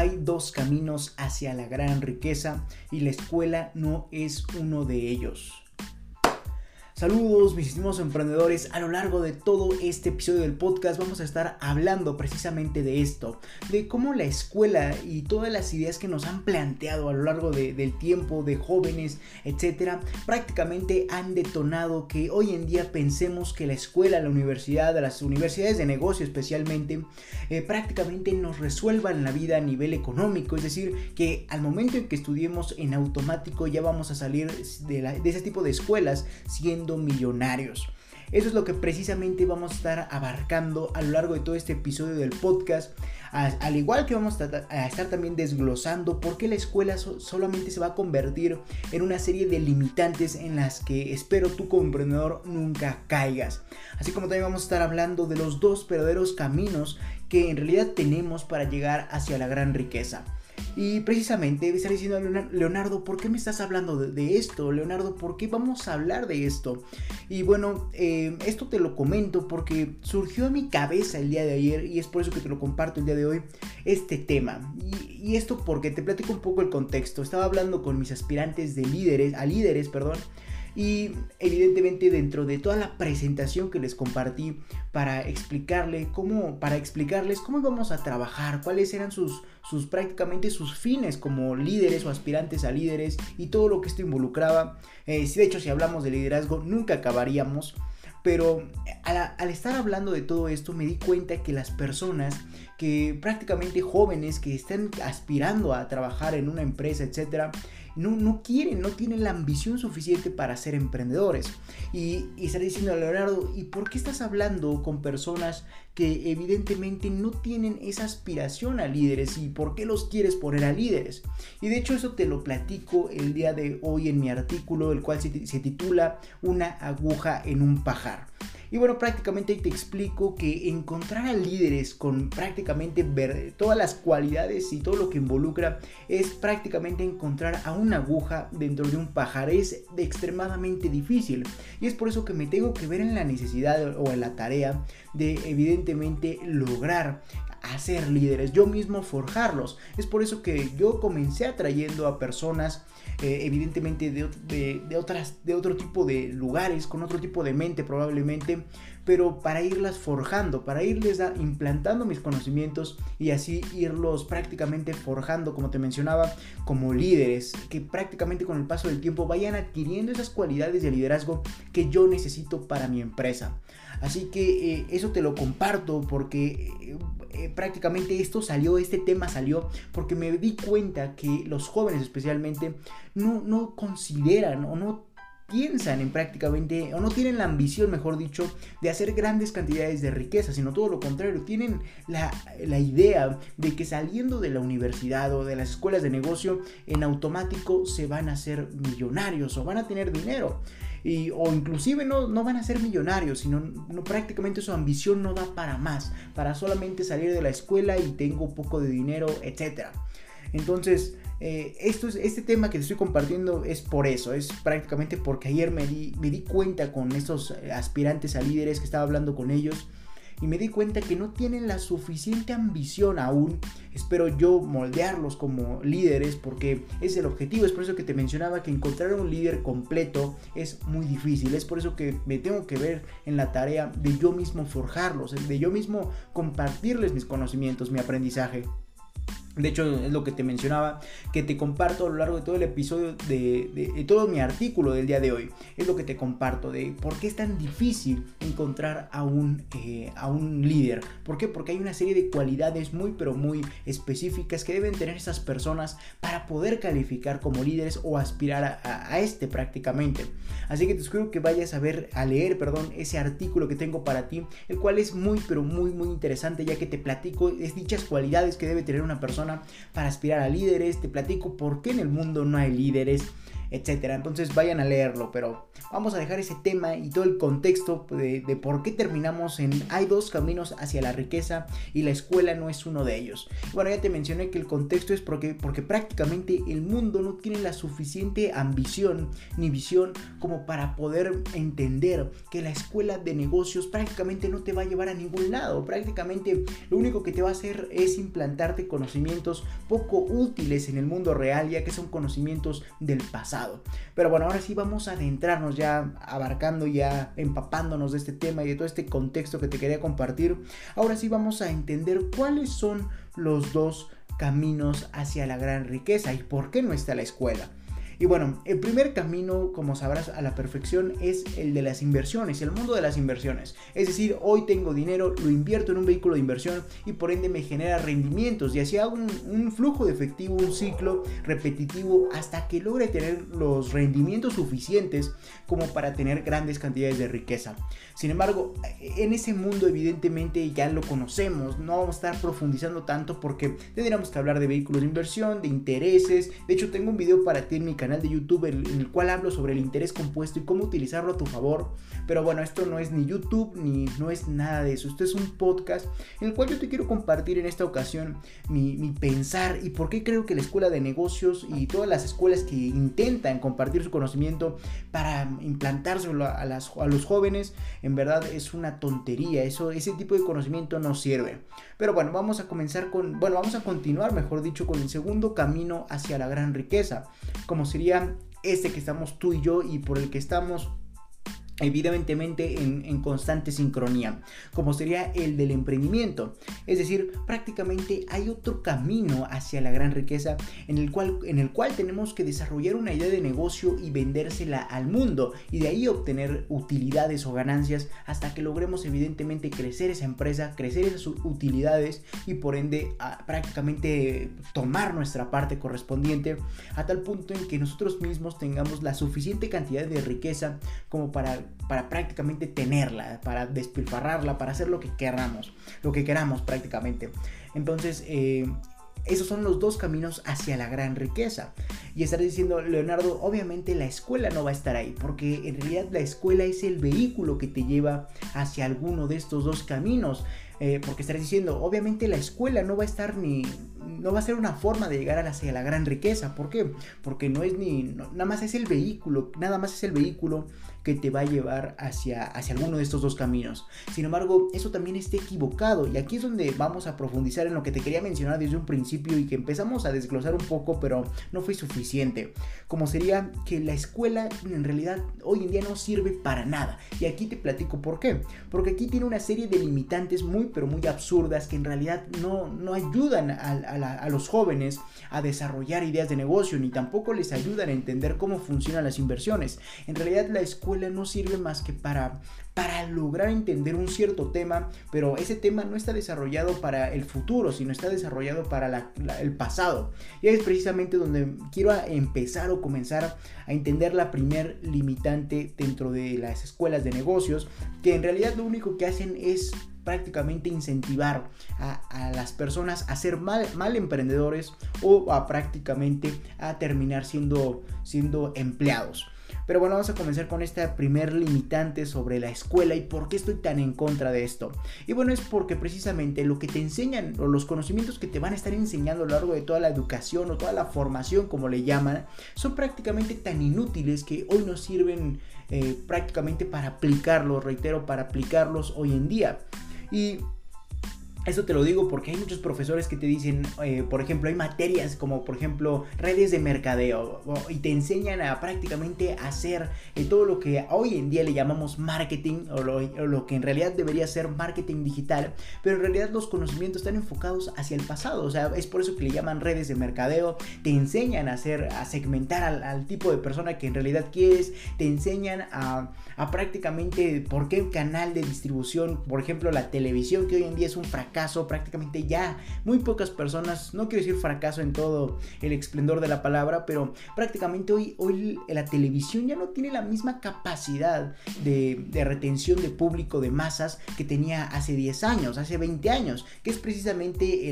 hay dos caminos hacia la gran riqueza y la escuela no es uno de ellos. Saludos mis estimados emprendedores, a lo largo de todo este episodio del podcast vamos a estar hablando precisamente de esto, de cómo la escuela y todas las ideas que nos han planteado a lo largo del tiempo de jóvenes, etcétera, prácticamente han detonado que hoy en día pensemos que la escuela, la universidad, las universidades de negocio especialmente, eh, prácticamente nos resuelvan la vida a nivel económico, es decir, que al momento en que estudiemos en automático ya vamos a salir de, de ese tipo de escuelas siendo millonarios. Eso es lo que precisamente vamos a estar abarcando a lo largo de todo este episodio del podcast. Al igual que vamos a estar también desglosando por qué la escuela solamente se va a convertir en una serie de limitantes en las que espero tú como emprendedor nunca caigas. Así como también vamos a estar hablando de los dos verdaderos caminos que en realidad tenemos para llegar hacia la gran riqueza. Y precisamente estar diciendo Leonardo, ¿por qué me estás hablando de, esto? Leonardo, ¿por qué vamos a hablar de esto? Y bueno, eh, esto te lo comento porque surgió a mi cabeza el día de ayer y es por eso que te lo comparto el día de hoy, este tema. Y, y esto porque te platico un poco el contexto. Estaba hablando con mis aspirantes de líderes, a líderes, perdón, y evidentemente dentro de toda la presentación que les compartí para explicarle cómo para explicarles cómo íbamos a trabajar cuáles eran sus sus prácticamente sus fines como líderes o aspirantes a líderes y todo lo que esto involucraba eh, de hecho si hablamos de liderazgo nunca acabaríamos pero al, estar hablando de todo esto me di cuenta que las personas que prácticamente jóvenes que están aspirando a trabajar en una empresa, etcétera, no, no quieren, no tienen la ambición suficiente para ser emprendedores. Y, y estaré diciendo a Leonardo, ¿y por qué estás hablando con personas que evidentemente no tienen esa aspiración a líderes y por qué los quieres poner a líderes? Y de hecho eso te lo platico el día de hoy en mi artículo, el cual se, se titula Una aguja en un pajar. Y bueno, prácticamente te explico que encontrar a líderes con prácticamente todas las cualidades y todo lo que involucra es prácticamente encontrar a una aguja dentro de un pajar. Es extremadamente difícil. Y es por eso que me tengo que ver en la necesidad o en la tarea de evidentemente lograr hacer líderes, yo mismo forjarlos. Es por eso que yo comencé atrayendo a personas, eh, evidentemente de, de, otras, de otro tipo de lugares, con otro tipo de mente probablemente, pero para irlas forjando, para irles implantando mis conocimientos y así irlos prácticamente forjando, como te mencionaba, como líderes, que prácticamente con el paso del tiempo vayan adquiriendo esas cualidades de liderazgo que yo necesito para mi empresa. Así que eh, eso te lo comparto porque eh, eh, prácticamente esto salió, este tema salió porque me di cuenta que los jóvenes especialmente no, no consideran o no piensan en prácticamente, o no tienen la ambición, mejor dicho, de hacer grandes cantidades de riqueza, sino todo lo contrario, tienen la, la, idea de que saliendo de la universidad o de las escuelas de negocio, en automático se van a hacer millonarios o van a tener dinero o inclusive no, no, van a ser millonarios, sino no, prácticamente su ambición no da para más, para solamente salir de la escuela y tengo poco de dinero, etc. Entonces, eh, esto es, este tema que te estoy compartiendo es por eso, es prácticamente porque ayer me di, me di cuenta con estos aspirantes a líderes que estaba hablando con ellos y me di cuenta que no tienen la suficiente ambición aún. Espero yo moldearlos como líderes porque es el objetivo. Es por eso que te mencionaba que encontrar un líder completo es muy difícil. Es por eso que me tengo que ver en la tarea de yo mismo forjarlos, de yo mismo compartirles mis conocimientos, mi aprendizaje. De hecho, es lo que te mencionaba, que te comparto a lo largo de todo el episodio, de, todo mi artículo del día de hoy. Es lo que te comparto, de por qué es tan difícil encontrar a un, eh, a un líder. ¿Por qué? Porque hay una serie de cualidades muy, pero muy específicas que deben tener esas personas para poder calificar como líderes o aspirar a, este prácticamente. Así que te sugiero que vayas a ver, a leer, perdón, ese artículo que tengo para ti, el cual es muy, pero muy, muy interesante, ya que te platico es dichas cualidades que debe tener una persona para aspirar a líderes, te platico por qué en el mundo no hay líderes. Etcétera. Entonces vayan a leerlo, pero vamos a dejar ese tema y todo el contexto de, de por qué terminamos en hay dos caminos hacia la riqueza y la escuela no es uno de ellos. Bueno, ya te mencioné que el contexto es porque, porque prácticamente el mundo no tiene la suficiente ambición ni visión como para poder entender que la escuela de negocios prácticamente no te va a llevar a ningún lado. Prácticamente lo único que te va a hacer es implantarte conocimientos poco útiles en el mundo real, ya que son conocimientos del pasado. Pero bueno, ahora sí vamos a adentrarnos ya abarcando, ya empapándonos de este tema y de todo este contexto que te quería compartir. Ahora sí vamos a entender cuáles son los dos caminos hacia la gran riqueza y por qué no está la escuela. Y bueno, el primer camino, como sabrás a la perfección, es el de las inversiones, el mundo de las inversiones. Es decir, hoy tengo dinero, lo invierto en un vehículo de inversión y por ende me genera rendimientos y así hago un, flujo de efectivo, un ciclo repetitivo hasta que logre tener los rendimientos suficientes como para tener grandes cantidades de riqueza. Sin embargo, en ese mundo evidentemente ya lo conocemos, no vamos a estar profundizando tanto porque tendríamos que hablar de vehículos de inversión, de intereses. De hecho, tengo un video para ti en mi canal de YouTube en, el cual hablo sobre el interés compuesto y cómo utilizarlo a tu favor. Pero bueno, esto no es ni YouTube ni no es nada de eso. Esto es un podcast en el cual yo te quiero compartir en esta ocasión mi, pensar y por qué creo que la escuela de negocios y todas las escuelas que intentan compartir su conocimiento para implantárselo a, las, a los jóvenes, en verdad es una tontería. Eso, ese tipo de conocimiento no sirve. Pero bueno, vamos a comenzar con, bueno, vamos a continuar, mejor dicho, con el segundo camino hacia la gran riqueza, como se este que estamos tú y yo y por el que estamos evidentemente en, constante sincronía, como sería el del emprendimiento. Es decir, prácticamente hay otro camino hacia la gran riqueza en el cual, en el cual tenemos que desarrollar una idea de negocio y vendérsela al mundo y de ahí obtener utilidades o ganancias hasta que logremos evidentemente crecer esa empresa, crecer esas utilidades y por ende prácticamente tomar nuestra parte correspondiente a tal punto en que nosotros mismos tengamos la suficiente cantidad de riqueza como para para prácticamente tenerla, para despilfarrarla, para hacer lo que queramos, lo que queramos prácticamente. Entonces, eh, esos son los dos caminos hacia la gran riqueza. Y estar diciendo, Leonardo, obviamente la escuela no va a estar ahí, porque en realidad la escuela es el vehículo que te lleva hacia alguno de estos dos caminos. Eh, porque estarás diciendo, obviamente la escuela no va a estar ni, no va a ser una forma de llegar hacia la gran riqueza. ¿Por qué? Porque no es ni, nada más es el vehículo, nada más es el vehículo que te va a llevar hacia, hacia alguno de estos dos caminos. Sin embargo, eso también está equivocado y aquí es donde vamos a profundizar en lo que te quería mencionar desde un principio y que empezamos a desglosar un poco, pero no fue suficiente. Como sería que la escuela en realidad hoy en día no sirve para nada. Y aquí te platico por qué. Porque aquí tiene una serie de limitantes muy pero muy absurdas que en realidad no, no ayudan a, a los jóvenes a desarrollar ideas de negocio ni tampoco les ayudan a entender cómo funcionan las inversiones. En realidad la escuela no sirve más que para, para lograr entender un cierto tema, pero ese tema no está desarrollado para el futuro, sino está desarrollado para el pasado. Y es precisamente donde quiero empezar o comenzar a entender la primer limitante dentro de las escuelas de negocios, que en realidad lo único que hacen es prácticamente incentivar a, las personas a ser mal, mal, emprendedores o a prácticamente a terminar siendo, siendo empleados. Pero bueno, vamos a comenzar con esta primer limitante sobre la escuela y por qué estoy tan en contra de esto. Y bueno, es porque precisamente lo que te enseñan o los conocimientos que te van a estar enseñando a lo largo de toda la educación o toda la formación, como le llaman, son prácticamente tan inútiles que hoy nos sirven eh, prácticamente para aplicarlos, reitero, para aplicarlos hoy en día. Y eso te lo digo porque hay muchos profesores que te dicen, eh, por ejemplo, hay materias como por ejemplo redes de mercadeo y te enseñan a prácticamente hacer eh, todo lo que hoy en día le llamamos marketing o lo, que en realidad debería ser marketing digital, pero en realidad los conocimientos están enfocados hacia el pasado, o sea, es por eso que le llaman redes de mercadeo, te enseñan a hacer, a segmentar al, tipo de persona que en realidad quieres, te enseñan a, a prácticamente por qué canal de distribución, por ejemplo la televisión que hoy en día es un fracaso, prácticamente ya muy pocas personas, no quiero decir fracaso en todo el esplendor de la palabra, pero prácticamente hoy, hoy la televisión ya no tiene la misma capacidad de, retención de público, de masas que tenía hace 10 años, hace 20 años, que es precisamente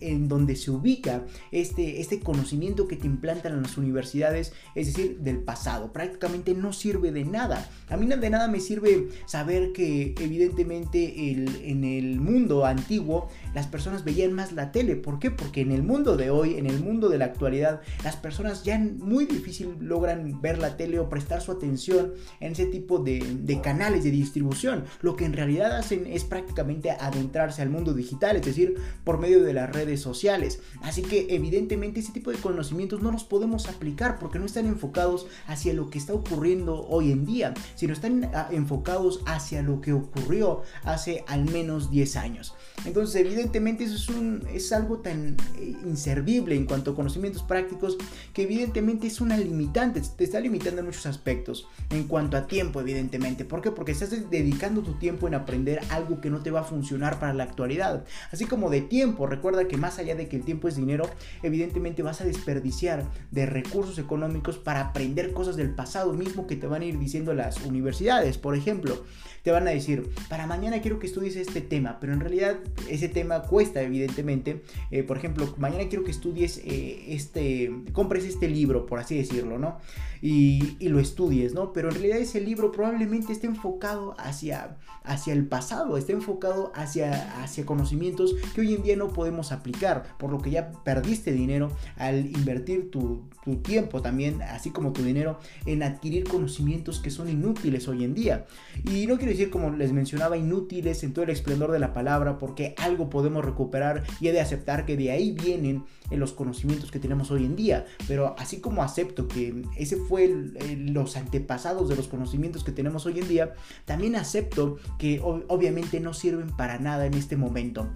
en, donde se ubica este, este conocimiento que te implantan en las universidades, es decir, del pasado. Prácticamente no sirve de nada. A mí de nada me sirve saber que evidentemente en el mundo antiguo antiguo las personas veían más la tele. ¿Por qué? Porque en el mundo de hoy, en el mundo de la actualidad, las personas ya muy difícil logran ver la tele o prestar su atención en ese tipo de, canales de distribución. Lo que en realidad hacen es prácticamente adentrarse al mundo digital, es decir, por medio de las redes sociales. Así que evidentemente ese tipo de conocimientos no los podemos aplicar porque no están enfocados hacia lo que está ocurriendo hoy en día, sino están ah, enfocados hacia lo que ocurrió hace al menos 10 años. Entonces, evidentemente eso es, un, es algo tan eh, inservible en cuanto a conocimientos prácticos que evidentemente es una limitante, te está limitando en muchos aspectos. En cuanto a tiempo, evidentemente. ¿Por qué? Porque estás dedicando tu tiempo en aprender algo que no te va a funcionar para la actualidad. Así como de tiempo, recuerda que más allá de que el tiempo es dinero, evidentemente vas a desperdiciar de recursos económicos para aprender cosas del pasado mismo que te van a ir diciendo las universidades. Por ejemplo, te van a decir, para mañana quiero que estudies este tema, pero en realidad ese tema cuesta, evidentemente. Eh, por ejemplo, mañana quiero que estudies eh, este, compres este libro, por así decirlo, ¿no? Y, lo estudies, ¿no? Pero en realidad ese libro probablemente esté enfocado hacia, hacia el pasado, esté enfocado hacia, hacia conocimientos que hoy en día no podemos aplicar, por lo que ya perdiste dinero al invertir tu, tu tiempo también, así como tu dinero, en adquirir conocimientos que son inútiles hoy en día. Y no quiero decir, como les mencionaba, inútiles en todo el esplendor de la palabra, porque algo podemos recuperar y he de aceptar que de ahí vienen eh, los conocimientos que tenemos hoy en día. Pero así como acepto que ese fue los antepasados de los conocimientos que tenemos hoy en día, también acepto que obviamente no sirven para nada en este momento.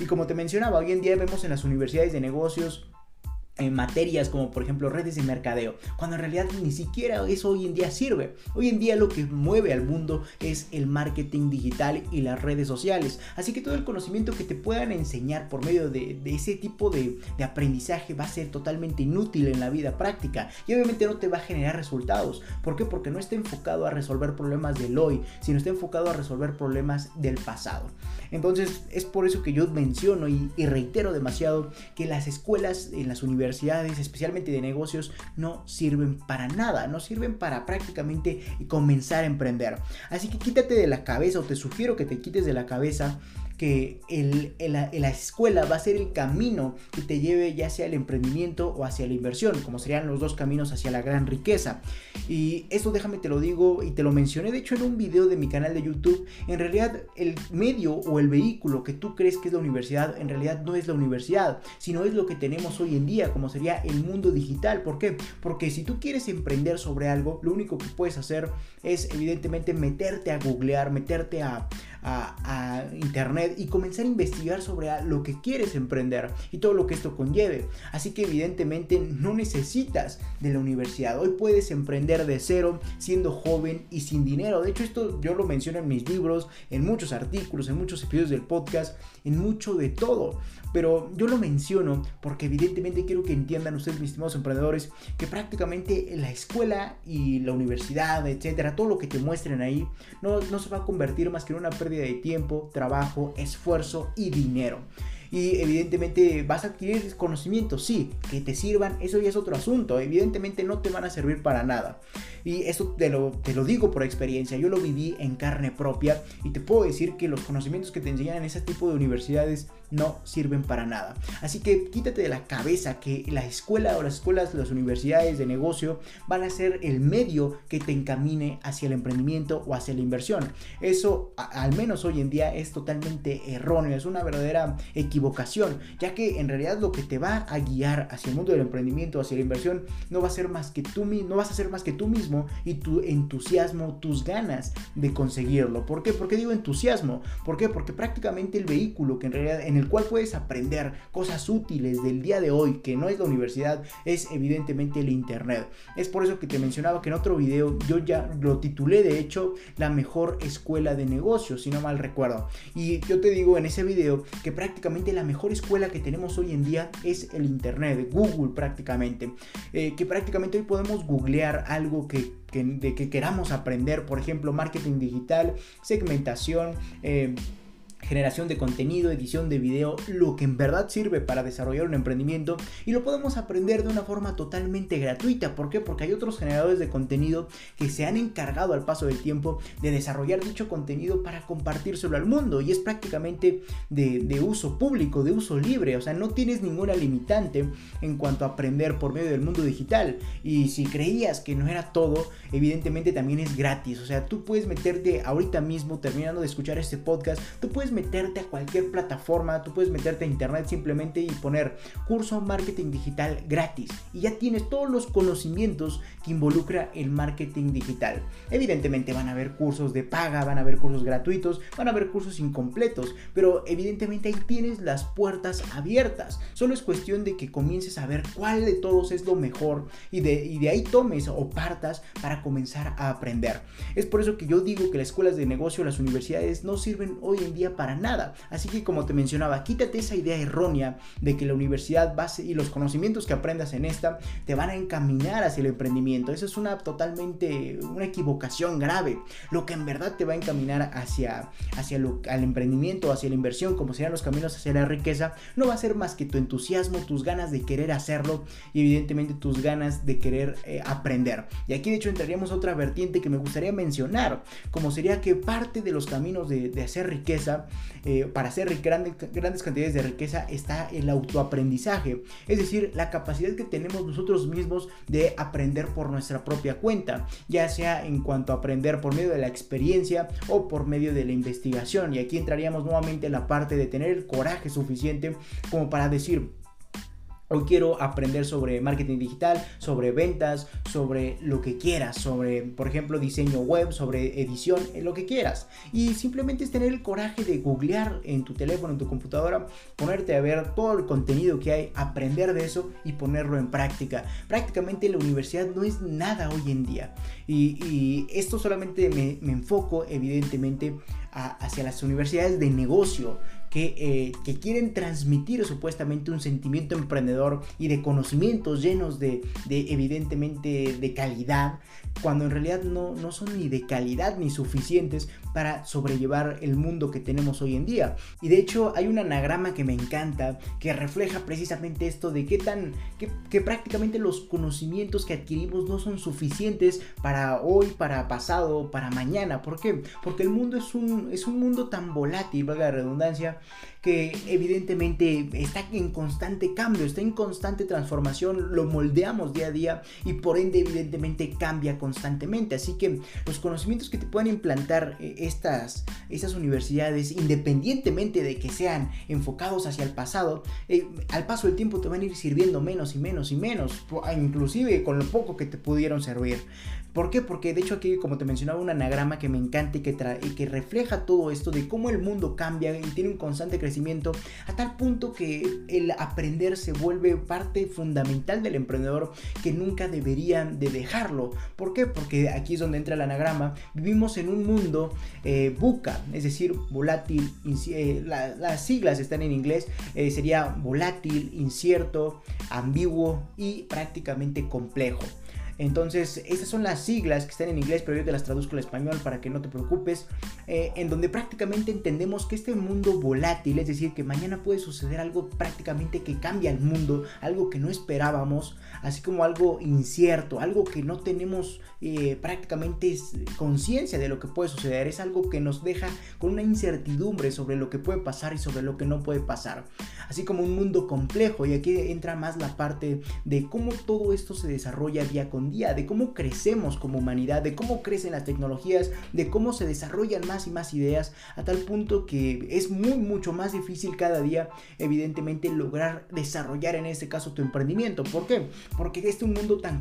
Y como te mencionaba, hoy en día vemos en las universidades de negocios en materias como por ejemplo redes de mercadeo, cuando en realidad ni siquiera eso hoy en día sirve. Hoy en día lo que mueve al mundo es el marketing digital y las redes sociales. Así que todo el conocimiento que te puedan enseñar por medio de, ese tipo de, de, aprendizaje va a ser totalmente inútil en la vida práctica y obviamente no te va a generar resultados. ¿Por qué? Porque no está enfocado a resolver problemas del hoy, sino está enfocado a resolver problemas del pasado. Entonces es por eso que yo menciono y, y reitero demasiado que las escuelas en las universidades especialmente de negocios, no sirven para nada, no sirven para prácticamente comenzar a emprender. Así que quítate de la cabeza o te sugiero que te quites de la cabeza que el, la escuela va a ser el camino que te lleve ya sea al emprendimiento o hacia la inversión, como serían los dos caminos hacia la gran riqueza. Y eso déjame te lo digo y te lo mencioné de hecho en un video de mi canal de YouTube. En realidad el medio o el vehículo que tú crees que es la universidad, en realidad no es la universidad, sino es lo que tenemos hoy en día, como sería el mundo digital. ¿Por qué? Porque si tú quieres emprender sobre algo, lo único que puedes hacer es evidentemente meterte a googlear, meterte a, a, internet y comenzar a investigar sobre lo que quieres emprender y todo lo que esto conlleve. Así que evidentemente no necesitas de la universidad. Hoy puedes emprender de cero siendo joven y sin dinero. De hecho esto yo lo menciono en mis libros, en muchos artículos, en muchos episodios del podcast, en mucho de todo. Pero yo lo menciono porque evidentemente quiero que entiendan ustedes, mis estimados emprendedores, que prácticamente la escuela y la universidad, etcétera, todo lo que te muestren ahí, no, no se va a convertir más que en una pérdida de tiempo, trabajo, esfuerzo y dinero y evidentemente vas a adquirir conocimientos, sí, que te sirvan, eso ya es otro asunto, evidentemente no te van a servir para nada. Y eso te lo, te lo digo por experiencia, yo lo viví en carne propia y te puedo decir que los conocimientos que te enseñan en ese tipo de universidades no sirven para nada. Así que quítate de la cabeza que la escuela o las escuelas, las universidades de negocio van a ser el medio que te encamine hacia el emprendimiento o hacia la inversión. Eso, al menos hoy en día, es totalmente erróneo, es una verdadera equivocación, ya que en realidad lo que te va a guiar hacia el mundo del emprendimiento, hacia la inversión, no va a ser más que tú, no vas a ser más que tú mismo y tu entusiasmo, tus ganas de conseguirlo. ¿Por qué? ¿Por digo entusiasmo? ¿Por qué? Porque prácticamente el vehículo que en realidad en el cual puedes aprender cosas útiles del día de hoy, que no es la universidad, es evidentemente el Internet. Es por eso que te mencionaba que en otro video yo ya lo titulé de hecho la mejor escuela de negocios, si no mal recuerdo. Y yo te digo en ese video que prácticamente la mejor escuela que tenemos hoy en día es el Internet, Google prácticamente. Eh, que prácticamente hoy podemos googlear algo que, de que queramos aprender, por ejemplo, marketing digital, segmentación. Eh, generación de contenido, edición de video, lo que en verdad sirve para desarrollar un emprendimiento y lo podemos aprender de una forma totalmente gratuita. ¿Por qué? Porque hay otros generadores de contenido que se han encargado al paso del tiempo de desarrollar dicho contenido para compartírselo al mundo y es prácticamente de, uso público, de uso libre, o sea, no tienes ninguna limitante en cuanto a aprender por medio del mundo digital y si creías que no era todo, evidentemente también es gratis, o sea, tú puedes meterte ahorita mismo terminando de escuchar este podcast, tú puedes meterte a cualquier plataforma, tú puedes meterte a internet simplemente y poner curso marketing digital gratis y ya tienes todos los conocimientos que involucra el marketing digital. Evidentemente van a haber cursos de paga, van a haber cursos gratuitos, van a haber cursos incompletos, pero evidentemente ahí tienes las puertas abiertas. Solo es cuestión de que comiences a ver cuál de todos es lo mejor y de, y de ahí tomes o partas para comenzar a aprender. Es por eso que yo digo que las escuelas de negocio, las universidades no sirven hoy en día para nada. Así que como te mencionaba, quítate esa idea errónea de que la universidad base y los conocimientos que aprendas en esta te van a encaminar hacia el emprendimiento. Eso es una totalmente una equivocación grave. Lo que en verdad te va a encaminar hacia, hacia lo, al emprendimiento, hacia la inversión, como serían los caminos hacia la riqueza, no va a ser más que tu entusiasmo, tus ganas de querer hacerlo y evidentemente tus ganas de querer eh, aprender. Y aquí de hecho entraríamos a otra vertiente que me gustaría mencionar, como sería que parte de los caminos de, de hacer riqueza eh, para hacer grandes, grandes cantidades de riqueza está el autoaprendizaje, es decir, la capacidad que tenemos nosotros mismos de aprender por nuestra propia cuenta, ya sea en cuanto a aprender por medio de la experiencia o por medio de la investigación. Y aquí entraríamos nuevamente en la parte de tener el coraje suficiente como para decir, Hoy quiero aprender sobre marketing digital, sobre ventas, sobre lo que quieras, sobre, por ejemplo, diseño web, sobre edición, eh, lo que quieras. Y simplemente es tener el coraje de googlear en tu teléfono, en tu computadora, ponerte a ver todo el contenido que hay, aprender de eso y ponerlo en práctica. Prácticamente la universidad no es nada hoy en día. Y, esto solamente me, enfoco, evidentemente, hacia las universidades de negocio eh, que, quieren transmitir supuestamente un sentimiento emprendedor y de conocimientos llenos de, evidentemente de calidad, cuando en realidad no, no son ni de calidad ni suficientes para sobrellevar el mundo que tenemos hoy en día. Y de hecho hay un anagrama que me encanta que refleja precisamente esto de qué tan que, prácticamente los conocimientos que adquirimos no son suficientes para hoy, para pasado, para mañana. ¿Por qué? Porque el mundo es un, es un mundo tan volátil, valga la redundancia, que evidentemente está en constante cambio, está en constante transformación, lo moldeamos día a día y por ende evidentemente cambia constantemente. Así que los conocimientos que te pueden implantar eh, estas, estas universidades, independientemente de que sean enfocados hacia el pasado, eh, al paso del tiempo te van a ir sirviendo menos y menos y menos, inclusive con lo poco que te pudieron servir. ¿Por qué? Porque de hecho aquí, como te mencionaba, un anagrama que me encanta y que, refleja todo esto de cómo el mundo cambia y tiene un constante crecimiento a tal punto que el aprender se vuelve parte fundamental del emprendedor que nunca deberían de dejarlo. ¿Por qué? Porque aquí es donde entra el anagrama. Vivimos en un mundo eh, buca, es decir, volátil, eh, las siglas están en inglés, eh, sería volátil, incierto, ambiguo y prácticamente complejo. Entonces, esas son las siglas que están en inglés, pero yo te las traduzco al español para que no te preocupes, eh, en donde prácticamente entendemos que este mundo volátil, es decir, que mañana puede suceder algo prácticamente que cambia el mundo, algo que no esperábamos, así como algo incierto, algo que no tenemos eh, prácticamente conciencia de lo que puede suceder, es algo que nos deja con una incertidumbre sobre lo que puede pasar y sobre lo que no puede pasar, así como un mundo complejo, y aquí entra más la parte de cómo todo esto se desarrolla día con día, de cómo crecemos como humanidad, de cómo crecen las tecnologías, de cómo se desarrollan más y más ideas, a tal punto que es muy, mucho más difícil cada día, evidentemente, lograr desarrollar en este caso tu emprendimiento. ¿Por qué? Porque este es un mundo tan,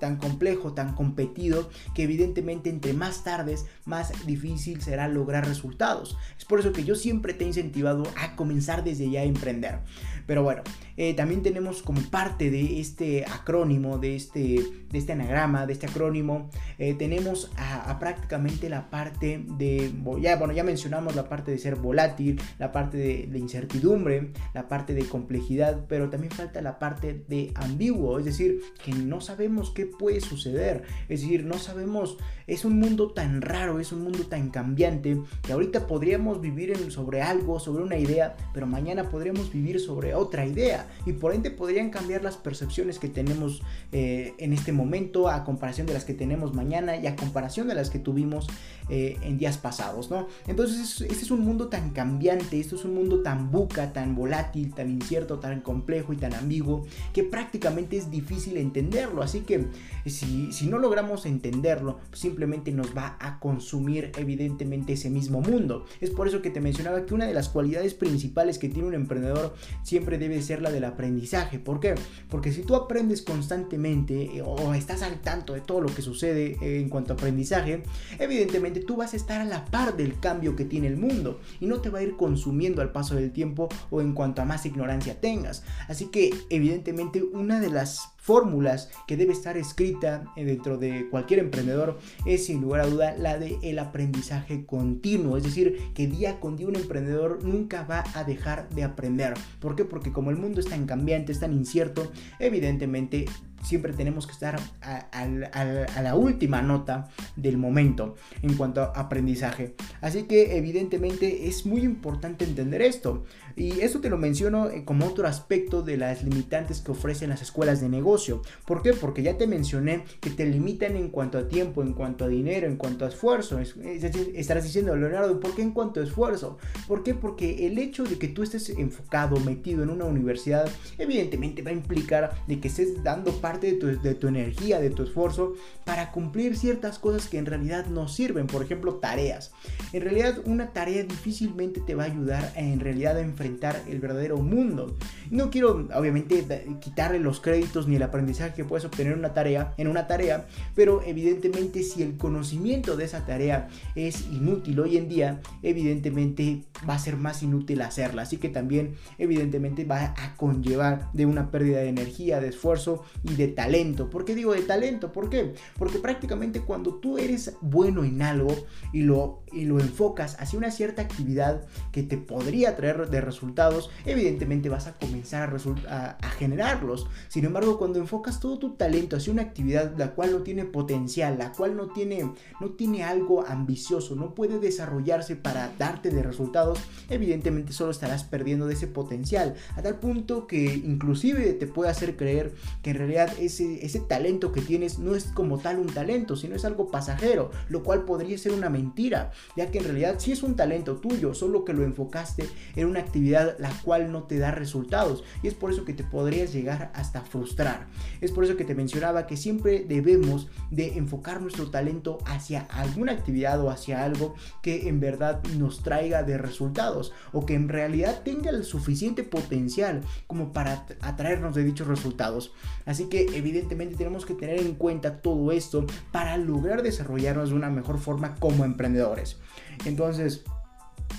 tan complejo, tan competido, que evidentemente entre más tardes, más difícil será lograr resultados. Es por eso que yo siempre te he incentivado a comenzar desde ya a emprender. Pero bueno, eh, también tenemos como parte de este acrónimo, de este, de este anagrama, de este acrónimo, eh, tenemos a, prácticamente la parte de, ya, bueno, ya mencionamos la parte de ser volátil, la parte de, de incertidumbre, la parte de complejidad, pero también falta la parte de ambiguo, es decir, que no sabemos qué puede suceder, es decir, no sabemos, es un mundo tan raro, es un mundo tan cambiante, que ahorita podríamos vivir en, sobre algo, sobre una idea, pero mañana podríamos vivir sobre otra idea y por ende podrían cambiar las percepciones que tenemos eh, en este momento a comparación de las que tenemos mañana y a comparación de las que tuvimos eh, en días pasados, ¿no? Entonces este es un mundo tan cambiante, esto es un mundo tan buca, tan volátil, tan incierto, tan complejo y tan ambiguo que prácticamente es difícil entenderlo, así que si, si no logramos entenderlo, simplemente nos va a consumir evidentemente ese mismo mundo. Es por eso que te mencionaba que una de las cualidades principales que tiene un emprendedor siempre debe ser la del aprendizaje. ¿Por qué? Porque si tú aprendes constantemente eh, o estás al tanto de todo lo que sucede eh, en cuanto a aprendizaje, evidentemente tú vas a estar a la par del cambio que tiene el mundo y no te va a ir consumiendo al paso del tiempo o en cuanto a más ignorancia tengas. Así que evidentemente una de las fórmulas que debe estar escrita eh, dentro de cualquier emprendedor es sin lugar a duda la de el aprendizaje continuo, es decir, que día con día un emprendedor nunca va a dejar de aprender. ¿Por qué? Porque como el mundo es tan cambiante, es tan incierto, evidentemente siempre tenemos que estar a, la última nota del momento en cuanto a aprendizaje. Así que evidentemente es muy importante entender esto. Y esto te lo menciono eh, como otro aspecto de las limitantes que ofrecen las escuelas de negocio. ¿Por qué? Porque ya te mencioné que te limitan en cuanto a tiempo, en cuanto a dinero, en cuanto a esfuerzo. Estarás diciendo, Leonardo, ¿por qué en cuanto a esfuerzo? ¿Por qué? Porque el hecho de que tú estés enfocado, metido en una universidad, evidentemente va a implicar de que estés dando parte de tu, energía, de tu esfuerzo para cumplir ciertas cosas que en realidad no sirven, por ejemplo tareas. En realidad una tarea difícilmente te va a ayudar en realidad a enfrentar el verdadero mundo. No quiero obviamente quitarle los créditos ni el aprendizaje que puedes obtener en una tarea, en una tarea, pero evidentemente si el conocimiento de esa tarea es inútil hoy en día, evidentemente va a ser más inútil hacerla. Así que también evidentemente va a conllevar de una pérdida de energía, de esfuerzo y de talento. ¿Por qué digo de talento? ¿Por qué? Porque prácticamente cuando tú eres bueno en algo y lo, y lo enfocas hacia una cierta actividad que te podría traer de resultados, evidentemente vas a comenzar a, a, generarlos. Sin embargo, cuando enfocas todo tu talento hacia una actividad la cual no tiene potencial, la cual no tiene, no tiene algo ambicioso, no puede desarrollarse para darte de resultados, evidentemente solo estarás perdiendo de ese potencial. A tal punto que inclusive te puede hacer creer que en realidad ese, ese talento que tienes no es como tal un talento, sino es algo pasajero, lo cual podría ser una mentira, ya que en realidad si es un talento tuyo, solo que lo enfocaste en una actividad la cual no te da resultados y es por eso que te podrías llegar hasta frustrar. Es por eso que te mencionaba que siempre debemos de enfocar nuestro talento hacia alguna actividad o hacia algo que en verdad nos traiga de resultados o que en realidad tenga el suficiente potencial como para atraernos de dichos resultados. Así que evidentemente tenemos que tener en cuenta todo esto para lograr desarrollarnos de una mejor forma como emprendedores. Entonces,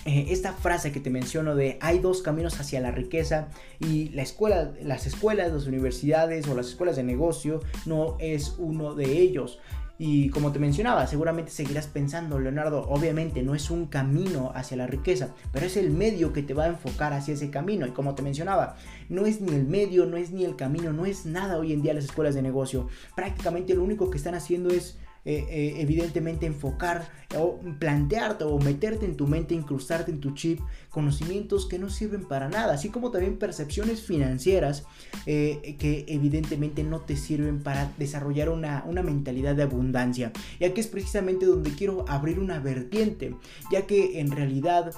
eh, esta frase que te menciono de hay dos caminos hacia la riqueza y la escuela, las escuelas, las universidades o las escuelas de negocio no es uno de ellos. Y como te mencionaba, seguramente seguirás pensando, Leonardo, obviamente no es un camino hacia la riqueza, pero es el medio que te va a enfocar hacia ese camino. Y como te mencionaba, no es ni el medio, no es ni el camino, no es nada hoy en día las escuelas de negocio. Prácticamente lo único que están haciendo es eh, eh, evidentemente enfocar o plantearte o meterte en tu mente, incrustarte en tu chip conocimientos que no sirven para nada, así como también percepciones financieras eh, que evidentemente no te sirven para desarrollar una, una mentalidad de abundancia. Y aquí es precisamente donde quiero abrir una vertiente, ya que en realidad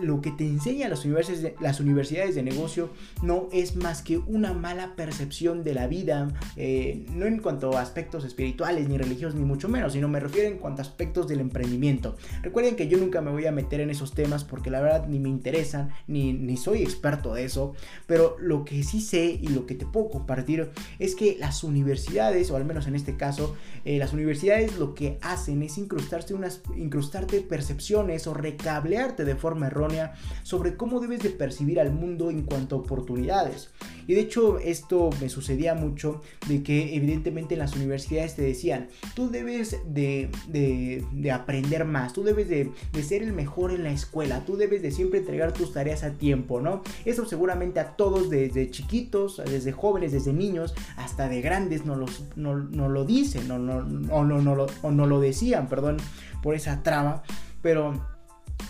lo que te enseñan las universidades, de, las universidades de negocio no es más que una mala percepción de la vida, no en cuanto a aspectos espirituales, ni religiosos, ni mucho menos, sino me refiero en cuanto a aspectos del emprendimiento. Recuerden que yo nunca me voy a meter en esos temas porque la verdad ni me interesan, ni, ni soy experto de eso, pero lo que sí sé y lo que te puedo compartir es que las universidades, o al menos en este caso, eh, las universidades lo que hacen es incrustarse unas, incrustarte percepciones o recablearte de forma errónea sobre cómo debes de percibir al mundo en cuanto a oportunidades. Y de hecho esto me sucedía mucho de que evidentemente en las universidades te decían, tú debes de, aprender más, tú debes de, ser el mejor en la escuela, tú debes de siempre entregar tus tareas a tiempo, ¿no? Eso seguramente a todos desde chiquitos, desde jóvenes, desde niños, hasta de grandes no, los, lo dicen o no, no, no, no lo decían, perdón, por esa trama, pero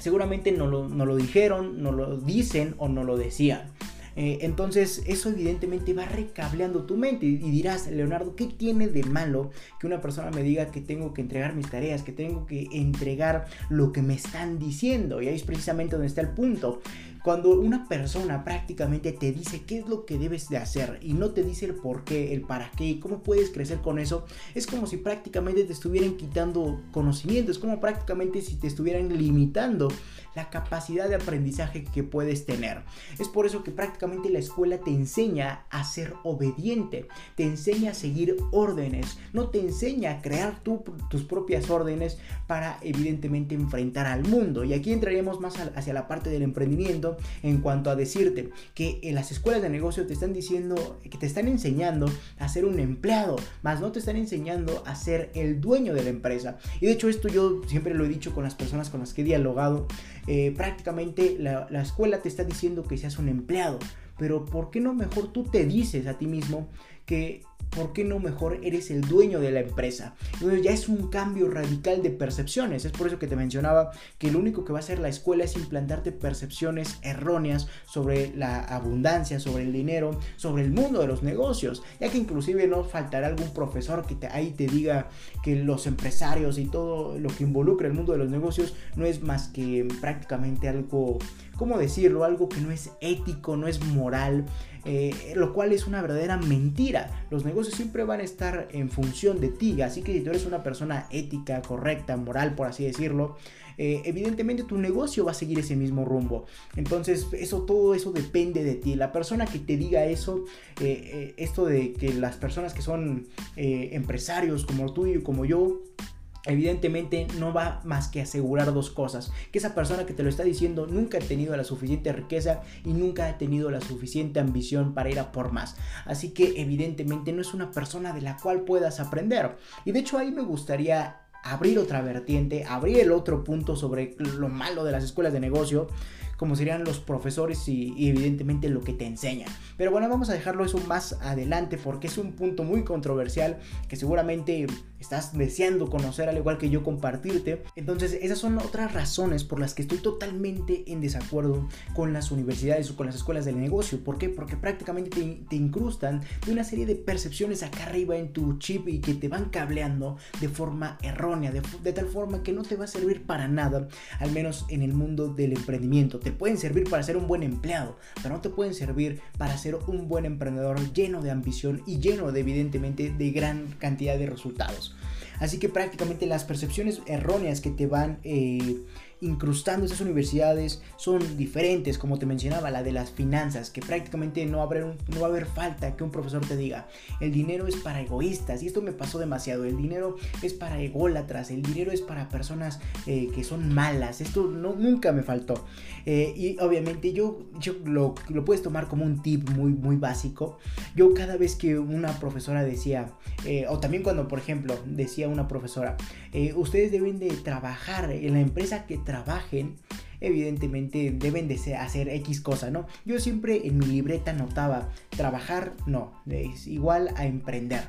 seguramente no lo, no lo dijeron, no lo dicen o no lo decían. Eh, entonces eso evidentemente va recableando tu mente y, dirás, Leonardo, ¿qué tiene de malo que una persona me diga que tengo que entregar mis tareas, que tengo que entregar lo que me están diciendo? Y ahí es precisamente donde está el punto. Cuando una persona prácticamente te dice qué es lo que debes de hacer y no te dice el por qué, el para qué y cómo puedes crecer con eso, es como si prácticamente te estuvieran quitando conocimiento, es como prácticamente si te estuvieran limitando la capacidad de aprendizaje que puedes tener. Es por eso que prácticamente la escuela te enseña a ser obediente, te enseña a seguir órdenes, no te enseña a crear tus propias órdenes para evidentemente enfrentar al mundo. Y aquí entraríamos más hacia la parte del emprendimiento en cuanto a decirte que en las escuelas de negocio te están diciendo, que te están enseñando a ser un empleado, más no te están enseñando a ser el dueño de la empresa. Y de hecho esto yo siempre lo he dicho con las personas con las que he dialogado, eh, prácticamente la, la escuela te está diciendo que seas un empleado. Pero ¿por qué no mejor tú te dices a ti mismo que ¿por qué no mejor eres el dueño de la empresa? Entonces ya es un cambio radical de percepciones. Es por eso que te mencionaba que lo único que va a hacer la escuela es implantarte percepciones erróneas sobre la abundancia, sobre el dinero, sobre el mundo de los negocios. Ya que inclusive no faltará algún profesor que ahí te diga que los empresarios y todo lo que involucra el mundo de los negocios no es más que prácticamente algo, ¿cómo decirlo? Algo que no es ético, no es moral. Eh, lo cual es una verdadera mentira. Los negocios siempre van a estar en función de ti, así que si tú eres una persona ética, correcta, moral, por así decirlo, eh, evidentemente tu negocio va a seguir ese mismo rumbo. Entonces, eso, todo eso depende de ti. La persona que te diga eso, eh, esto de que las personas que son empresarios como tú y como yo, evidentemente no va más que asegurar dos cosas. Que esa persona que te lo está diciendo nunca ha tenido la suficiente riqueza y nunca ha tenido la suficiente ambición para ir a por más. Así que evidentemente no es una persona de la cual puedas aprender. Y de hecho ahí me gustaría abrir otra vertiente, abrir el otro punto sobre lo malo de las escuelas de negocio como serían los profesores y, evidentemente lo que te enseñan. Pero bueno, vamos a dejarlo eso más adelante porque es un punto muy controversial que seguramente estás deseando conocer al igual que yo compartirte. Entonces esas son otras razones por las que estoy totalmente en desacuerdo con las universidades o con las escuelas del negocio. ¿Por qué? Porque prácticamente te, incrustan de una serie de percepciones acá arriba en tu chip y que te van cableando de forma errónea, de, de tal forma que no te va a servir para nada, al menos en el mundo del emprendimiento te pueden servir para ser un buen empleado, pero no te pueden servir para ser un buen emprendedor lleno de ambición y lleno de evidentemente de gran cantidad de resultados. Así que prácticamente las percepciones erróneas que te van eh, incrustando esas universidades son diferentes, como te mencionaba, la de las finanzas, que prácticamente no, habrá no va a haber falta que un profesor te diga, el dinero es para egoístas, y esto me pasó demasiado, el dinero es para ególatras, el dinero es para personas eh, que son malas, esto no, nunca me faltó. Eh, y obviamente yo, yo lo, lo, puedes tomar como un tip muy, muy básico. Yo cada vez que una profesora decía, eh, o también cuando por ejemplo decía una profesora, ustedes deben de trabajar en la empresa que trabajen, evidentemente deben de hacer X cosa, ¿no? Yo siempre en mi libreta notaba, trabajar no, es igual a emprender.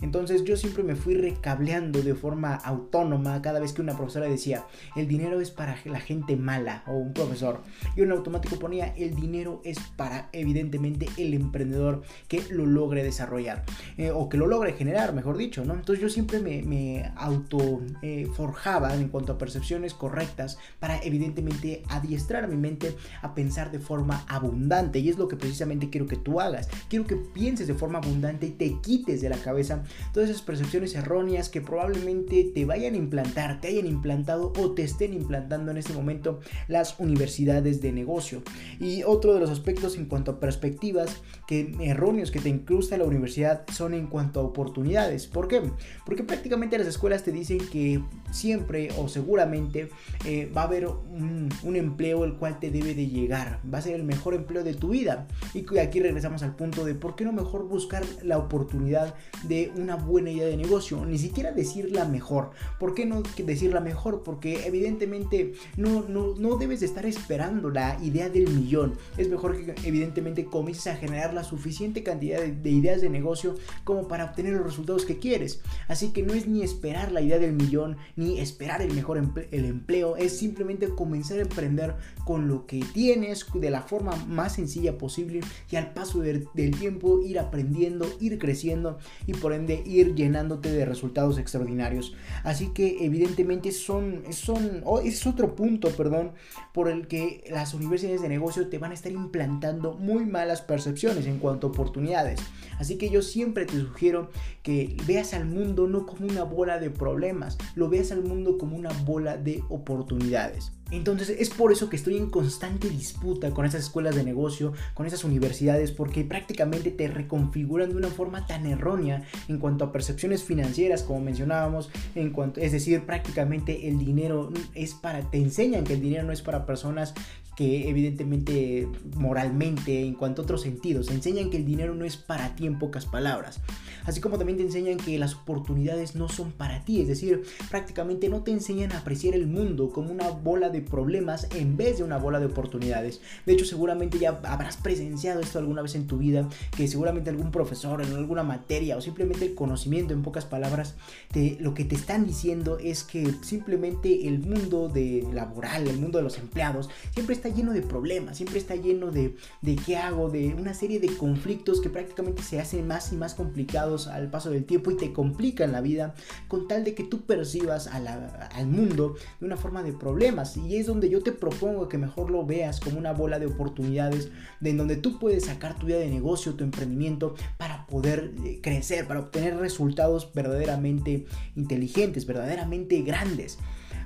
Entonces yo siempre me fui recableando de forma autónoma cada vez que una profesora decía, el dinero es para la gente mala o un profesor. Yo en automático ponía, el dinero es para evidentemente el emprendedor que lo logre desarrollar eh, o que lo logre generar, mejor dicho, ¿no? Entonces yo siempre me, auto eh, forjaba en cuanto a percepciones correctas para evidentemente adiestrar mi mente a pensar de forma abundante y es lo que precisamente quiero que tú hagas. Quiero que pienses de forma abundante y te quites de la cabeza todas esas percepciones erróneas que probablemente te vayan a implantar, te hayan implantado o te estén implantando en este momento las universidades de negocio. Y otro de los aspectos en cuanto a perspectivas que erróneos que te incrusta la universidad son en cuanto a oportunidades. ¿Por qué? Porque prácticamente las escuelas te dicen que siempre o seguramente eh, va a haber un, un, empleo el cual te debe de llegar. Va a ser el mejor empleo de tu vida. Y aquí regresamos al punto de por qué no mejor buscar la oportunidad de una buena idea de negocio. Ni siquiera decir la mejor. ¿Por qué no decir la mejor? Porque evidentemente no, no, no debes de estar esperando la idea del millón. Es mejor que evidentemente comiences a generar la suficiente cantidad de, de ideas de negocio como para obtener los resultados que quieres. Así que no es ni esperar la idea del millón, ni esperar el mejor el empleo, es simplemente comenzar a emprender con lo que tienes de la forma más sencilla posible y al paso del, tiempo ir aprendiendo, ir creciendo y por ende ir llenándote de resultados extraordinarios. Así que evidentemente son, son es otro punto, perdón, por el que las universidades de negocio te van a estar implantando muy malas percepciones en cuanto a oportunidades. Así que yo siempre te sugiero que veas al mundo no como una bola de problemas, lo veas al mundo como una bola de oportunidades. Entonces es por eso que estoy en constante disputa con esas escuelas de negocio, con esas universidades, porque prácticamente te reconfiguran de una forma tan errónea en cuanto a percepciones financieras, como mencionábamos, en cuanto, es decir, prácticamente el dinero es para, te enseñan que el dinero no es para personas que evidentemente moralmente, en cuanto a otros sentidos, enseñan que el dinero no es para ti en pocas palabras. Así como también te enseñan que las oportunidades no son para ti, es decir, prácticamente no te enseñan a apreciar el mundo como una bola de problemas en vez de una bola de oportunidades. De hecho, seguramente ya habrás presenciado esto alguna vez en tu vida, que seguramente algún profesor en alguna materia o simplemente el conocimiento en pocas palabras, te, lo que te están diciendo es que simplemente el mundo de laboral, el mundo de los empleados, siempre está lleno de problemas, siempre está lleno de, de qué hago, de una serie de conflictos que prácticamente se hacen más y más complicados al paso del tiempo y te complican la vida con tal de que tú percibas al mundo de una forma de problemas. Y es donde yo te propongo que mejor lo veas como una bola de oportunidades, de en donde tú puedes sacar tu vida de negocio, tu emprendimiento, para poder eh, crecer, para obtener resultados verdaderamente inteligentes, verdaderamente grandes.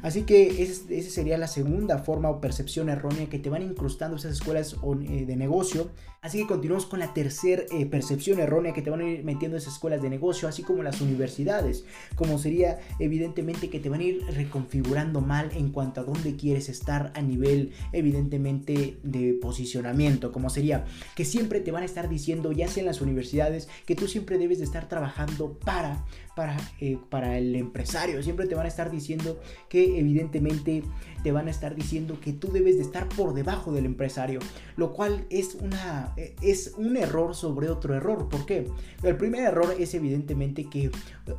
Así que esa sería la segunda forma o percepción errónea que te van incrustando esas escuelas eh, de negocio. Así que continuamos con la tercera eh, percepción errónea que te van a ir metiendo esas escuelas de negocio, así como las universidades, como sería evidentemente que te van a ir reconfigurando mal en cuanto a dónde quieres estar a nivel evidentemente de posicionamiento, como sería que siempre te van a estar diciendo, ya sea en las universidades, que tú siempre debes de estar trabajando para, para, eh, para el empresario, siempre te van a estar diciendo que evidentemente te van a estar diciendo que tú debes de estar por debajo del empresario, lo cual es, una, es un error sobre otro error. ¿Por qué? El primer error es evidentemente que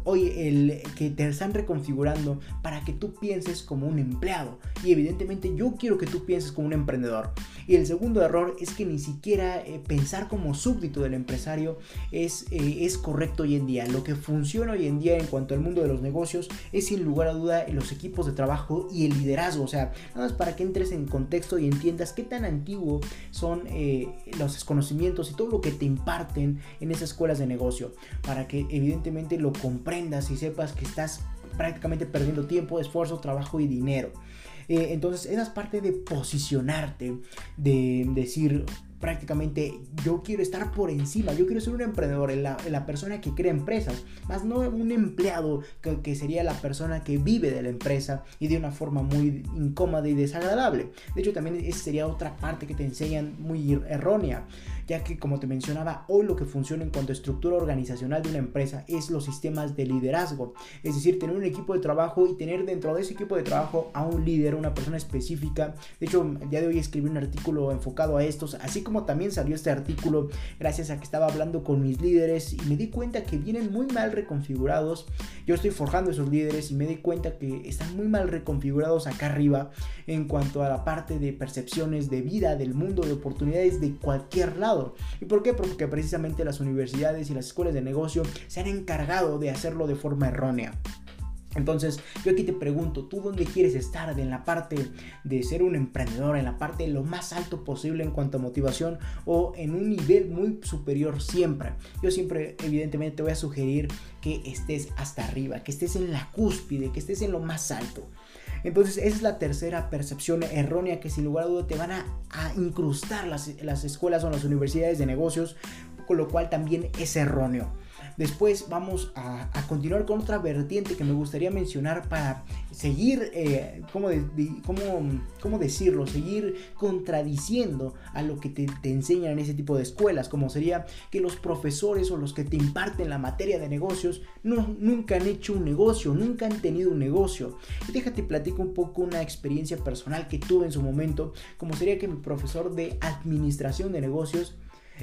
hoy el, que te están reconfigurando para que tú pienses como un empleado y evidentemente yo quiero que tú pienses como un emprendedor. Y el segundo error es que ni siquiera eh, pensar como súbdito del empresario es, eh, es correcto hoy en día. Lo que funciona hoy en día en cuanto al mundo de los negocios es sin lugar a duda los equipos de trabajo y el liderazgo. Sea, nada más para que entres en contexto y entiendas qué tan antiguo son eh, los conocimientos y todo lo que te imparten en esas escuelas de negocio. Para que evidentemente lo comprendas y sepas que estás prácticamente perdiendo tiempo, esfuerzo, trabajo y dinero. Eh, entonces, esa es parte de posicionarte, de decir, prácticamente yo quiero estar por encima, yo quiero ser un emprendedor, la, la persona que crea empresas, más no un empleado que, sería la persona que vive de la empresa y de una forma muy incómoda y desagradable. De hecho, también esa sería otra parte que te enseñan muy errónea ya que como te mencionaba, hoy lo que funciona en cuanto a estructura organizacional de una empresa es los sistemas de liderazgo, es decir, tener un equipo de trabajo y tener dentro de ese equipo de trabajo a un líder, una persona específica. De hecho, el día de hoy escribí un artículo enfocado a estos, así como también salió este artículo gracias a que estaba hablando con mis líderes y me di cuenta que vienen muy mal reconfigurados. Yo estoy forjando esos líderes y me di cuenta que están muy mal reconfigurados acá arriba en cuanto a la parte de percepciones de vida, del mundo, de oportunidades de cualquier lado. ¿Y por qué? Porque precisamente las universidades y las escuelas de negocio se han encargado de hacerlo de forma errónea. Entonces, yo aquí te pregunto, ¿tú dónde quieres estar? ¿En la parte de ser un emprendedor, en la parte lo más alto posible en cuanto a motivación o en un nivel muy superior siempre? Yo siempre, evidentemente, te voy a sugerir que estés hasta arriba, que estés en la cúspide, que estés en lo más alto. Entonces, esa es la tercera percepción errónea que sin lugar a duda te van a, incrustar las, las escuelas o las universidades de negocios, con lo cual también es erróneo. Después vamos a, continuar con otra vertiente que me gustaría mencionar para seguir, eh, ¿cómo, cómo, decirlo? Seguir contradiciendo a lo que te, enseñan en ese tipo de escuelas, como sería que los profesores o los que te imparten la materia de negocios nunca han hecho un negocio, nunca han tenido un negocio. Y déjate platico un poco una experiencia personal que tuve en su momento, como sería que mi profesor de administración de negocios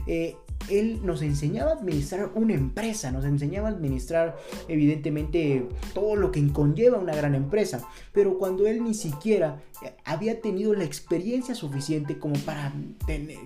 eh, él nos enseñaba a administrar una empresa, nos enseñaba a administrar evidentemente todo lo que conlleva una gran empresa, pero cuando él ni siquiera había tenido la experiencia suficiente como para,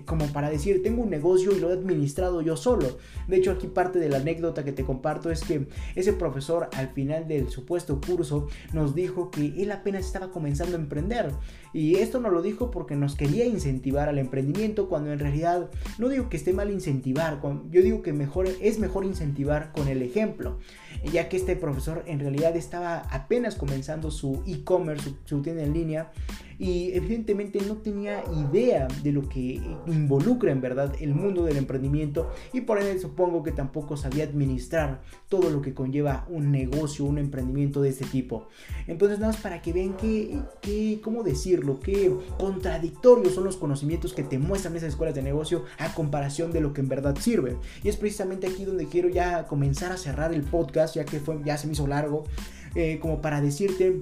como para decir, tengo un negocio y lo he administrado yo solo. De hecho, aquí parte de la anécdota que te comparto es que ese profesor al final del supuesto curso nos dijo que él apenas estaba comenzando a emprender. Y esto nos lo dijo porque nos quería incentivar al emprendimiento cuando en realidad no digo que esté mal incentivar, yo digo que mejor, es mejor incentivar con el ejemplo, ya que este profesor en realidad estaba apenas comenzando su e-commerce, su tienda en línea, y evidentemente no tenía idea de lo que involucra en verdad el mundo del emprendimiento y por ende supongo que tampoco sabía administrar todo lo que conlleva un negocio, un emprendimiento de este tipo. Entonces nada más para que vean que, ¿cómo decirlo? Qué contradictorios son los conocimientos que te muestran esas escuelas de negocio a comparación de lo que en verdad sirve. Y es precisamente aquí donde quiero ya comenzar a cerrar el podcast, ya que fue, ya se me hizo largo, eh, como para decirte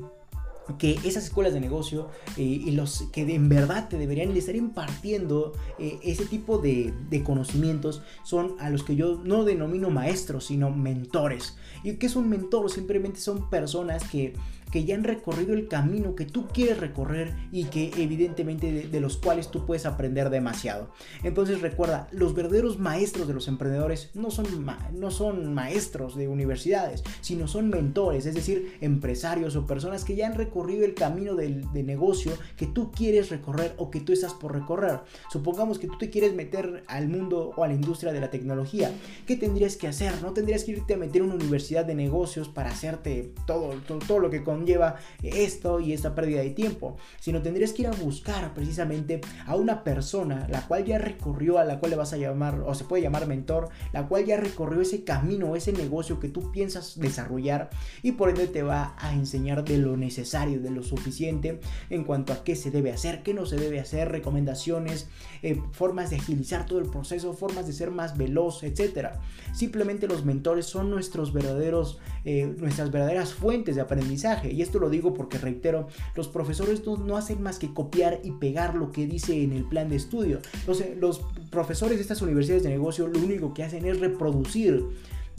que esas escuelas de negocio eh, y los que en verdad te deberían estar impartiendo eh, ese tipo de, de, conocimientos son a los que yo no denomino maestros, sino mentores. ¿Y qué es un mentor? Simplemente son personas que que ya han recorrido el camino que tú quieres recorrer y que evidentemente de, los cuales tú puedes aprender demasiado. Entonces recuerda, los verdaderos maestros de los emprendedores no son, no son maestros de universidades, sino son mentores, es decir, empresarios o personas que ya han recorrido el camino del, de negocio que tú quieres recorrer o que tú estás por recorrer. Supongamos que tú te quieres meter al mundo o a la industria de la tecnología. ¿Qué tendrías que hacer? No tendrías que irte a meter en una universidad de negocios para hacerte todo, todo, todo lo que con lleva esto y esta pérdida de tiempo, sino tendrías que ir a buscar precisamente a una persona la cual ya recorrió, a la cual le vas a llamar, o se puede llamar mentor, la cual ya recorrió ese camino, ese negocio que tú piensas desarrollar y por ende te va a enseñar de lo necesario, de lo suficiente en cuanto a qué se debe hacer, qué no se debe hacer, recomendaciones, eh, formas de agilizar todo el proceso, formas de ser más veloz, etcétera. Simplemente los mentores son nuestros verdaderos, eh, nuestras verdaderas fuentes de aprendizaje y esto lo digo porque reitero, los profesores no, hacen más que copiar y pegar lo que dice en el plan de estudio. Los, los profesores de estas universidades de negocio lo único que hacen es reproducir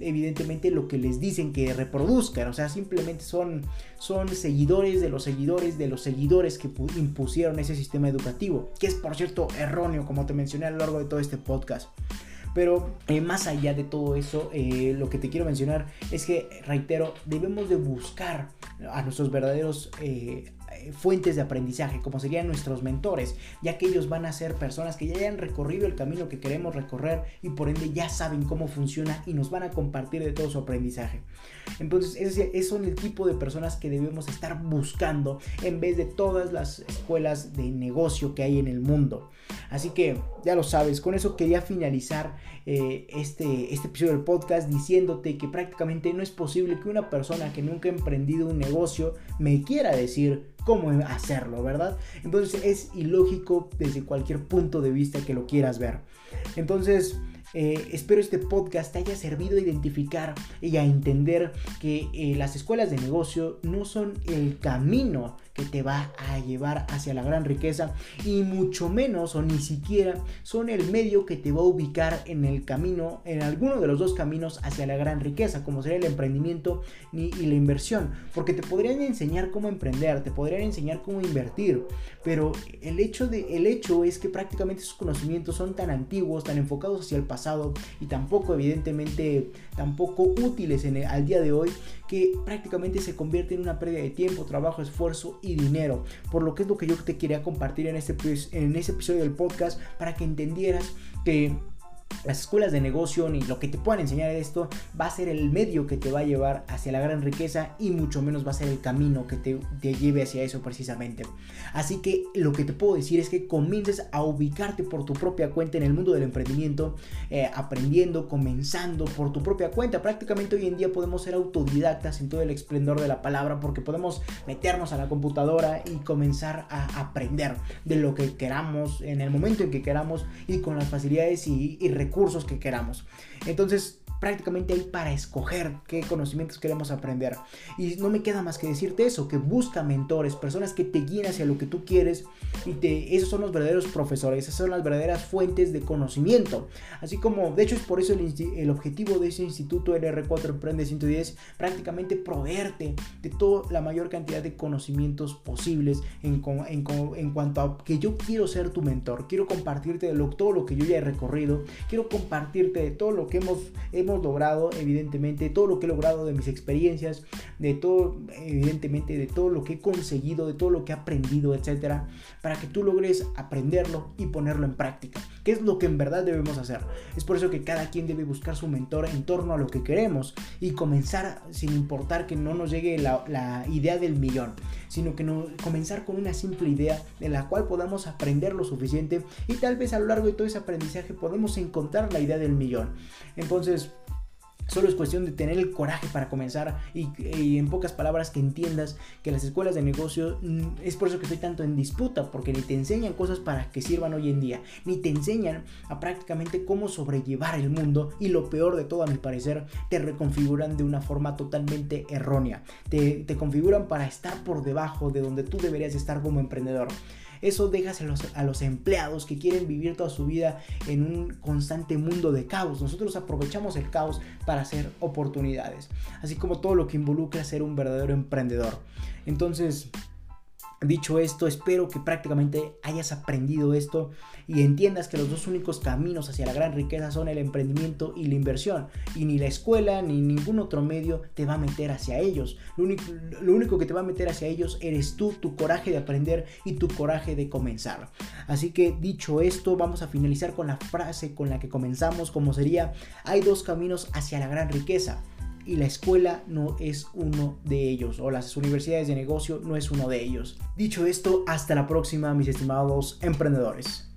evidentemente lo que les dicen que reproduzcan, o sea, simplemente son, son seguidores de los seguidores de los seguidores que impusieron ese sistema educativo, que es por cierto erróneo, como te mencioné a lo largo de todo este podcast. Pero eh, más allá de todo eso, eh, lo que te quiero mencionar es que, reitero, debemos de buscar a nuestros verdaderos eh, fuentes de aprendizaje, como serían nuestros mentores, ya que ellos van a ser personas que ya hayan recorrido el camino que queremos recorrer y por ende ya saben cómo funciona y nos van a compartir de todo su aprendizaje. Entonces, ese, son el tipo de personas que debemos estar buscando en vez de todas las escuelas de negocio que hay en el mundo. Así que ya lo sabes, con eso quería finalizar eh, este, este episodio del podcast diciéndote que prácticamente no es posible que una persona que nunca ha emprendido un negocio me quiera decir cómo hacerlo, ¿verdad? Entonces es ilógico desde cualquier punto de vista que lo quieras ver. Entonces, Eh, espero este podcast te haya servido a identificar y a entender que eh, las escuelas de negocio no son el camino que te va a llevar hacia la gran riqueza y mucho menos o ni siquiera son el medio que te va a ubicar en el camino, en alguno de los dos caminos hacia la gran riqueza, como sería el emprendimiento y la inversión, porque te podrían enseñar cómo emprender, te podrían enseñar cómo invertir, pero el hecho, de, el hecho es que prácticamente esos conocimientos son tan antiguos, tan enfocados hacia el pasado y tampoco evidentemente tampoco útiles en al día de hoy que prácticamente se convierte en una pérdida de tiempo, trabajo, esfuerzo y dinero. Por lo que es lo que yo te quería compartir en este, en este episodio del podcast para que entendieras que las escuelas de negocio ni lo que te puedan enseñar de esto va a ser el medio que te va a llevar hacia la gran riqueza y mucho menos va a ser el camino que te, lleve hacia eso precisamente. Así que lo que te puedo decir es que comiences a ubicarte por tu propia cuenta en el mundo del emprendimiento, eh, aprendiendo, comenzando por tu propia cuenta. Prácticamente hoy en día podemos ser autodidactas en todo el esplendor de la palabra porque podemos meternos a la computadora y comenzar a aprender de lo que queramos en el momento en que queramos y con las facilidades y, y recursos que queramos. Entonces, prácticamente hay para escoger qué conocimientos queremos aprender. Y no me queda más que decirte eso, que busca mentores, personas que te guíen hacia lo que tú quieres y te, esos son los verdaderos profesores, esas son las verdaderas fuentes de conocimiento. Así como, de hecho es por eso el, objetivo de ese instituto LR4 Emprende 110, prácticamente proveerte de toda la mayor cantidad de conocimientos posibles en, en, cuanto a que yo quiero ser tu mentor, quiero compartirte de todo lo que yo ya he recorrido, quiero compartirte de todo lo que hemos, hemos logrado, evidentemente, todo lo que he logrado de mis experiencias, de todo, evidentemente, de todo lo que he conseguido, de todo lo que he aprendido, etcétera, para que tú logres aprenderlo y ponerlo en práctica, que es lo que en verdad debemos hacer. Es por eso que cada quien debe buscar su mentor en torno a lo que queremos y comenzar sin importar que no nos llegue la, la idea del millón, sino que comenzar con una simple idea de la cual podamos aprender lo suficiente y tal vez a lo largo de todo ese aprendizaje podemos encontrar la idea del millón. Entonces, Solo es cuestión de tener el coraje para comenzar y, en pocas palabras que entiendas que las escuelas de negocio mm, es por eso que estoy tanto en disputa, porque ni te enseñan cosas para que sirvan hoy en día, ni te enseñan a prácticamente cómo sobrellevar el mundo y lo peor de todo a mi parecer, te reconfiguran de una forma totalmente errónea, te, te configuran para estar por debajo de donde tú deberías estar como emprendedor. Eso dejas a los, empleados que quieren vivir toda su vida en un constante mundo de caos. Nosotros aprovechamos el caos para hacer oportunidades, así como todo lo que involucra ser un verdadero emprendedor. Entonces, Dicho esto, espero que prácticamente hayas aprendido esto y entiendas que los dos únicos caminos hacia la gran riqueza son el emprendimiento y la inversión. Y ni la escuela ni ningún otro medio te va a meter hacia ellos. Lo único, que te va a meter hacia ellos eres tú, tu coraje de aprender y tu coraje de comenzar. Así que dicho esto, vamos a finalizar con la frase con la que comenzamos, como sería, hay dos caminos hacia la gran riqueza y la escuela no es uno de ellos o las universidades de negocio no es uno de ellos. Dicho esto, hasta la próxima mis estimados emprendedores.